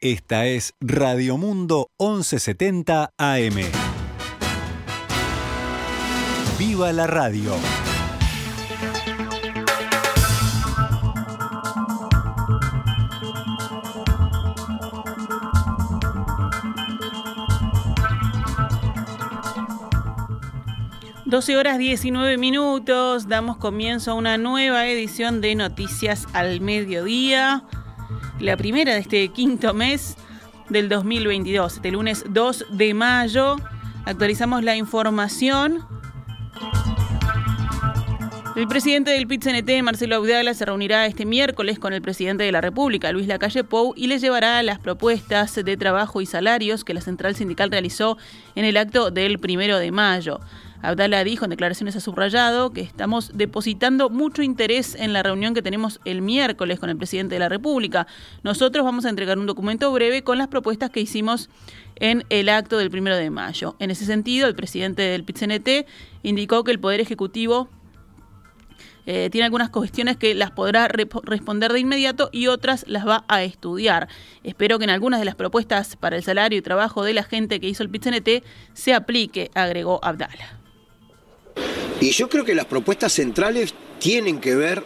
Esta es Radio Mundo 1170 AM. ¡Viva la radio! Doce horas 19 minutos, damos comienzo a una nueva edición de Noticias al Mediodía la primera de este quinto mes del 2022. Este lunes 2 de mayo actualizamos la información. El presidente del PIT-CNT, Marcelo Audala, se reunirá este miércoles con el presidente de la República, Luis Lacalle Pou, y le llevará las propuestas de trabajo y salarios que la central sindical realizó en el acto del primero de mayo. Abdala dijo en declaraciones a subrayado que estamos depositando mucho interés en la reunión que tenemos el miércoles con el presidente de la República. Nosotros vamos a entregar un documento breve con las propuestas que hicimos en el acto del primero de mayo. En ese sentido, el presidente del PITCNT indicó que el Poder Ejecutivo eh, tiene algunas cuestiones que las podrá responder de inmediato y otras las va a estudiar. Espero que en algunas de las propuestas para el salario y trabajo de la gente que hizo el PITCNT se aplique, agregó Abdala. Y yo creo que las propuestas centrales tienen que ver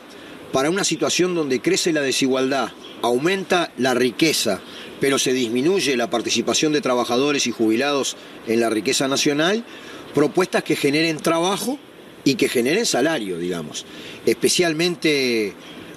para una situación donde crece la desigualdad, aumenta la riqueza, pero se disminuye la participación de trabajadores y jubilados en la riqueza nacional, propuestas que generen trabajo y que generen salario, digamos. Especialmente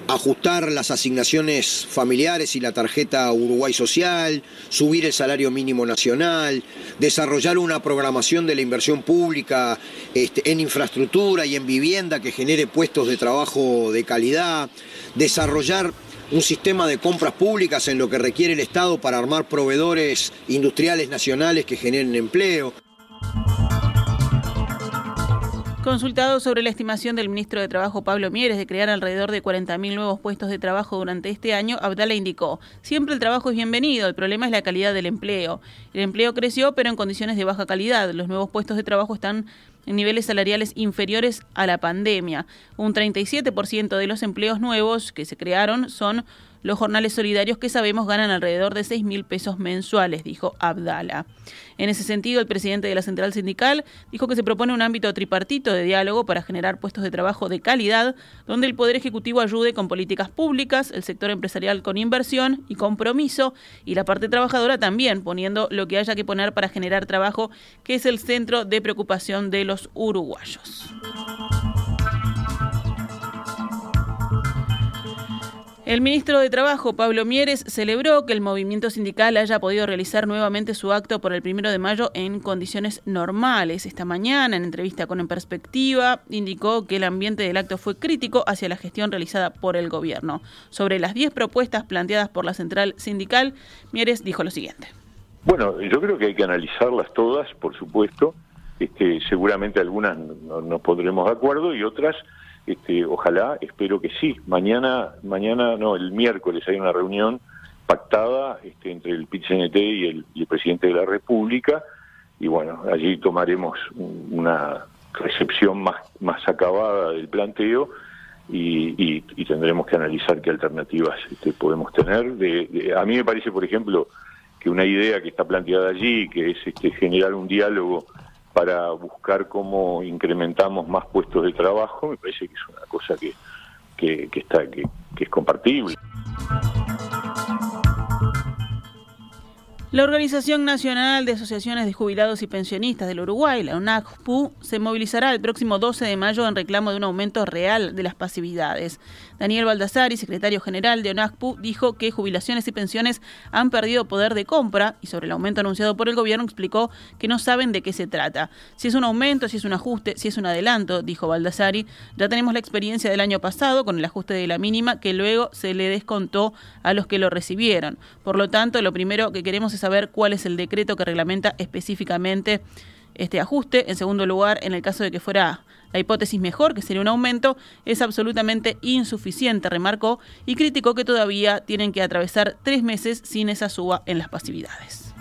ajustar las asignaciones familiares y la tarjeta Uruguay Social, subir el salario mínimo nacional, desarrollar una programación de la inversión pública este, en infraestructura y en vivienda que genere puestos de trabajo de calidad, desarrollar un sistema de compras públicas en lo que requiere el Estado para armar proveedores industriales nacionales que generen empleo. Consultado sobre la estimación del ministro de Trabajo Pablo Mieres de crear alrededor de 40.000 nuevos puestos de trabajo durante este año, Abdala indicó, siempre el trabajo es bienvenido, el problema es la calidad del empleo. El empleo creció, pero en condiciones de baja calidad. Los nuevos puestos de trabajo están en niveles salariales inferiores a la pandemia. Un 37% de los empleos nuevos que se crearon son los jornales solidarios que sabemos ganan alrededor de 6 mil pesos mensuales, dijo Abdala. En ese sentido, el presidente de la Central Sindical dijo que se propone un ámbito tripartito de diálogo para generar puestos de trabajo de calidad, donde el Poder Ejecutivo ayude con políticas públicas, el sector empresarial con inversión y compromiso, y la parte trabajadora también poniendo lo que haya que poner para generar trabajo, que es el centro de preocupación de los uruguayos. El ministro de Trabajo, Pablo Mieres, celebró que el movimiento sindical haya podido realizar nuevamente su acto por el primero de mayo en condiciones normales. Esta mañana, en entrevista con En Perspectiva, indicó que el ambiente del acto fue crítico hacia la gestión realizada por el gobierno. Sobre las 10 propuestas planteadas por la central sindical, Mieres dijo lo siguiente. Bueno, yo creo que hay que analizarlas todas, por supuesto. Este, seguramente algunas no nos pondremos de acuerdo y otras este, ojalá, espero que sí. Mañana, mañana, no, el miércoles hay una reunión pactada este, entre el pit y el, y el presidente de la República y bueno, allí tomaremos una recepción más, más acabada del planteo y, y, tendremos que analizar qué alternativas este, podemos tener. De, a mí me parece, por ejemplo, que una idea que está planteada allí, que es este, generar un diálogo para buscar cómo incrementamos más puestos de trabajo, me parece que es una cosa que, que, está, que, que es compartible. La Organización Nacional de Asociaciones de Jubilados y Pensionistas del Uruguay, la UNACPU, se movilizará el próximo 12 de mayo en reclamo de un aumento real de las pasividades. Daniel Baldassari, secretario general de UNACPU, dijo que jubilaciones y pensiones han perdido poder de compra y sobre el aumento anunciado por el gobierno explicó que no saben de qué se trata. Si es un aumento, si es un ajuste, si es un adelanto, dijo Baldassari, ya tenemos la experiencia del año pasado con el ajuste de la mínima que luego se le descontó a los que lo recibieron. Por lo tanto, lo primero que queremos es saber cuál es el decreto que reglamenta específicamente este ajuste. En segundo lugar, en el caso de que fuera la hipótesis mejor, que sería un aumento, es absolutamente insuficiente, remarcó, y criticó que todavía tienen que atravesar tres meses sin esa suba en las pasividades.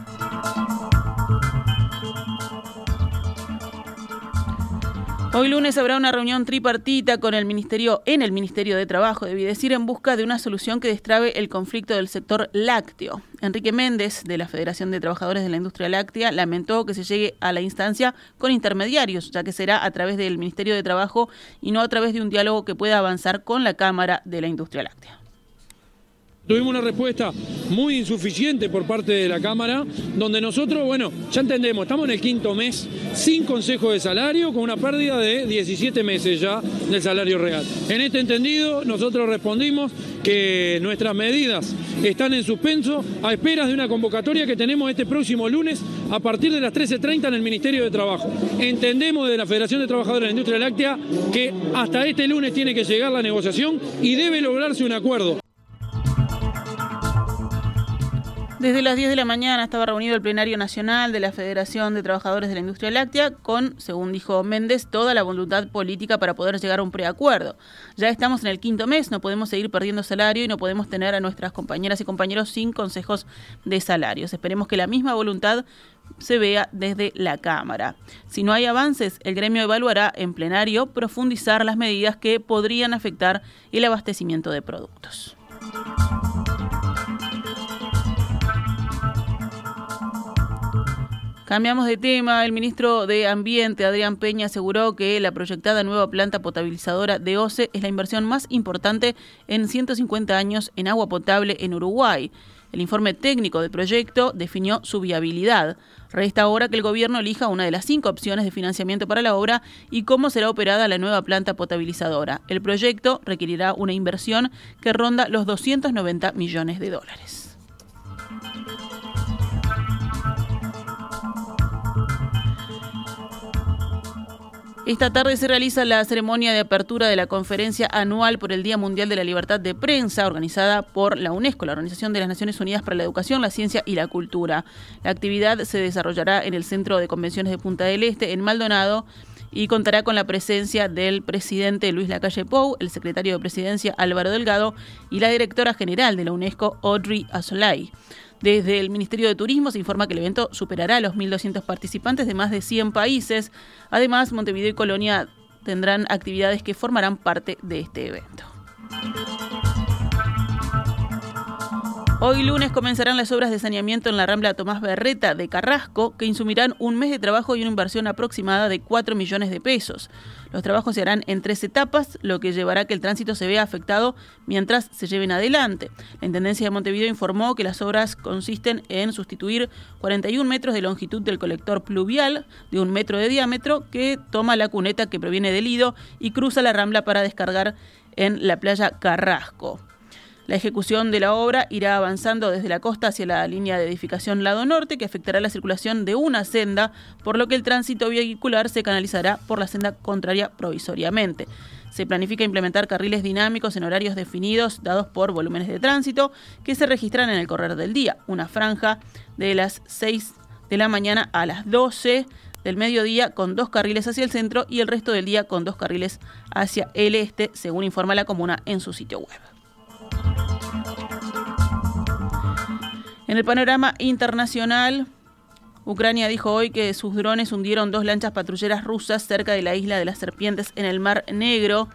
Hoy lunes habrá una reunión tripartita con el Ministerio en el Ministerio de Trabajo, debí decir, en busca de una solución que destrabe el conflicto del sector lácteo. Enrique Méndez, de la Federación de Trabajadores de la Industria Láctea, lamentó que se llegue a la instancia con intermediarios, ya que será a través del Ministerio de Trabajo y no a través de un diálogo que pueda avanzar con la Cámara de la Industria Láctea. Tuvimos una respuesta muy insuficiente por parte de la Cámara, donde nosotros, bueno, ya entendemos, estamos en el quinto mes sin consejo de salario, con una pérdida de 17 meses ya del salario real. En este entendido, nosotros respondimos que nuestras medidas están en suspenso a esperas de una convocatoria que tenemos este próximo lunes a partir de las 13.30 en el Ministerio de Trabajo. Entendemos de la Federación de Trabajadores de la Industria Láctea que hasta este lunes tiene que llegar la negociación y debe lograrse un acuerdo. Desde las 10 de la mañana estaba reunido el plenario nacional de la Federación de Trabajadores de la Industria Láctea con, según dijo Méndez, toda la voluntad política para poder llegar a un preacuerdo. Ya estamos en el quinto mes, no podemos seguir perdiendo salario y no podemos tener a nuestras compañeras y compañeros sin consejos de salarios. Esperemos que la misma voluntad se vea desde la Cámara. Si no hay avances, el gremio evaluará en plenario profundizar las medidas que podrían afectar el abastecimiento de productos. Cambiamos de tema. El ministro de Ambiente, Adrián Peña, aseguró que la proyectada nueva planta potabilizadora de OCE es la inversión más importante en 150 años en agua potable en Uruguay. El informe técnico del proyecto definió su viabilidad. Resta ahora que el gobierno elija una de las cinco opciones de financiamiento para la obra y cómo será operada la nueva planta potabilizadora. El proyecto requerirá una inversión que ronda los 290 millones de dólares. Esta tarde se realiza la ceremonia de apertura de la conferencia anual por el Día Mundial de la Libertad de Prensa, organizada por la UNESCO, la Organización de las Naciones Unidas para la Educación, la Ciencia y la Cultura. La actividad se desarrollará en el Centro de Convenciones de Punta del Este, en Maldonado, y contará con la presencia del presidente Luis Lacalle Pou, el secretario de Presidencia Álvaro Delgado y la directora general de la UNESCO, Audrey Asolay. Desde el Ministerio de Turismo se informa que el evento superará a los 1.200 participantes de más de 100 países. Además, Montevideo y Colonia tendrán actividades que formarán parte de este evento. Hoy lunes comenzarán las obras de saneamiento en la Rambla Tomás Berreta de Carrasco, que insumirán un mes de trabajo y una inversión aproximada de 4 millones de pesos. Los trabajos se harán en tres etapas, lo que llevará a que el tránsito se vea afectado mientras se lleven adelante. La Intendencia de Montevideo informó que las obras consisten en sustituir 41 metros de longitud del colector pluvial de un metro de diámetro que toma la cuneta que proviene del Lido y cruza la Rambla para descargar en la playa Carrasco. La ejecución de la obra irá avanzando desde la costa hacia la línea de edificación lado norte, que afectará la circulación de una senda, por lo que el tránsito vehicular se canalizará por la senda contraria provisoriamente. Se planifica implementar carriles dinámicos en horarios definidos dados por volúmenes de tránsito que se registran en el correr del día. Una franja de las 6 de la mañana a las 12 del mediodía con dos carriles hacia el centro y el resto del día con dos carriles hacia el este, según informa la comuna en su sitio web. En el panorama internacional, Ucrania dijo hoy que sus drones hundieron dos lanchas patrulleras rusas cerca de la isla de las serpientes en el Mar Negro.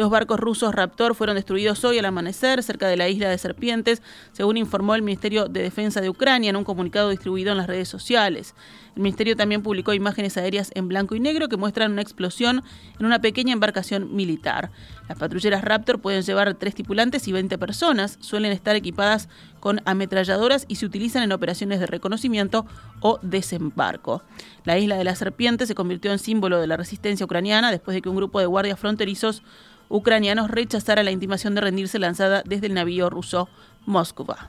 Los barcos rusos Raptor fueron destruidos hoy al amanecer cerca de la isla de Serpientes, según informó el Ministerio de Defensa de Ucrania en un comunicado distribuido en las redes sociales. El Ministerio también publicó imágenes aéreas en blanco y negro que muestran una explosión en una pequeña embarcación militar. Las patrulleras Raptor pueden llevar tres tripulantes y 20 personas, suelen estar equipadas con ametralladoras y se utilizan en operaciones de reconocimiento o desembarco. La isla de la Serpiente se convirtió en símbolo de la resistencia ucraniana después de que un grupo de guardias fronterizos ucranianos rechazara la intimación de rendirse lanzada desde el navío ruso Moskva.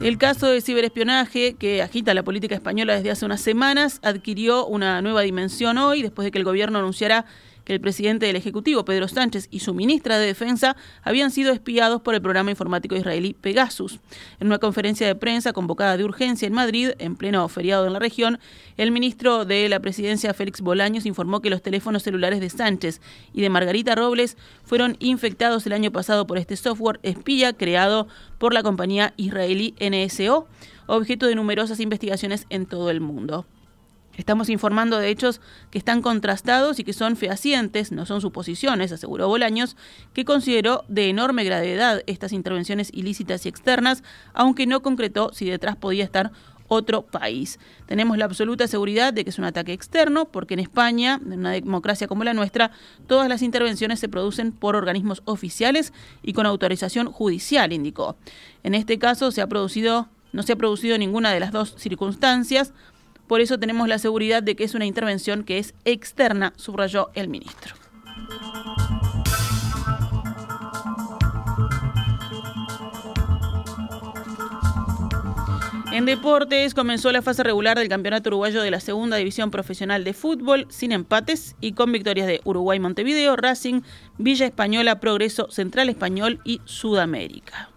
El caso de ciberespionaje que agita la política española desde hace unas semanas adquirió una nueva dimensión hoy después de que el gobierno anunciara que el presidente del Ejecutivo, Pedro Sánchez, y su ministra de Defensa habían sido espiados por el programa informático israelí Pegasus. En una conferencia de prensa convocada de urgencia en Madrid, en pleno feriado en la región, el ministro de la Presidencia, Félix Bolaños, informó que los teléfonos celulares de Sánchez y de Margarita Robles fueron infectados el año pasado por este software espía creado por la compañía israelí NSO objeto de numerosas investigaciones en todo el mundo. Estamos informando de hechos que están contrastados y que son fehacientes, no son suposiciones, aseguró Bolaños, que consideró de enorme gravedad estas intervenciones ilícitas y externas, aunque no concretó si detrás podía estar otro país. Tenemos la absoluta seguridad de que es un ataque externo, porque en España, en una democracia como la nuestra, todas las intervenciones se producen por organismos oficiales y con autorización judicial, indicó. En este caso se ha producido no se ha producido ninguna de las dos circunstancias, por eso tenemos la seguridad de que es una intervención que es externa, subrayó el ministro. En deportes comenzó la fase regular del Campeonato Uruguayo de la Segunda División Profesional de Fútbol sin empates y con victorias de Uruguay Montevideo, Racing, Villa Española, Progreso, Central Español y Sudamérica.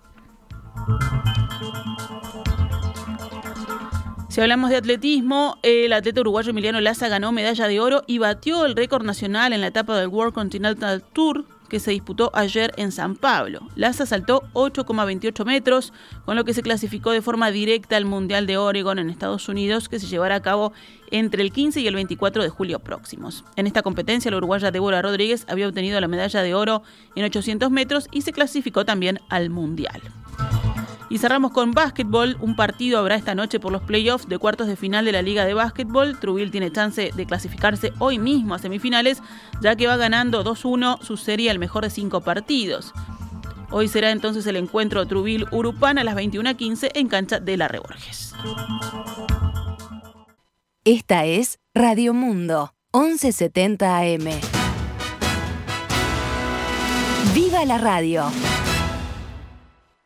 Si hablamos de atletismo, el atleta uruguayo Emiliano Laza ganó medalla de oro y batió el récord nacional en la etapa del World Continental Tour que se disputó ayer en San Pablo. Laza saltó 8,28 metros, con lo que se clasificó de forma directa al Mundial de Oregon en Estados Unidos, que se llevará a cabo entre el 15 y el 24 de julio próximos. En esta competencia, la uruguaya Débora Rodríguez había obtenido la medalla de oro en 800 metros y se clasificó también al Mundial. Y cerramos con básquetbol. Un partido habrá esta noche por los playoffs de cuartos de final de la Liga de Básquetbol. Truville tiene chance de clasificarse hoy mismo a semifinales, ya que va ganando 2-1 su serie al mejor de cinco partidos. Hoy será entonces el encuentro Truville-Urupán a las 21.15 en cancha de la Reborges. Esta es Radio Mundo, 1170 AM. ¡Viva la radio!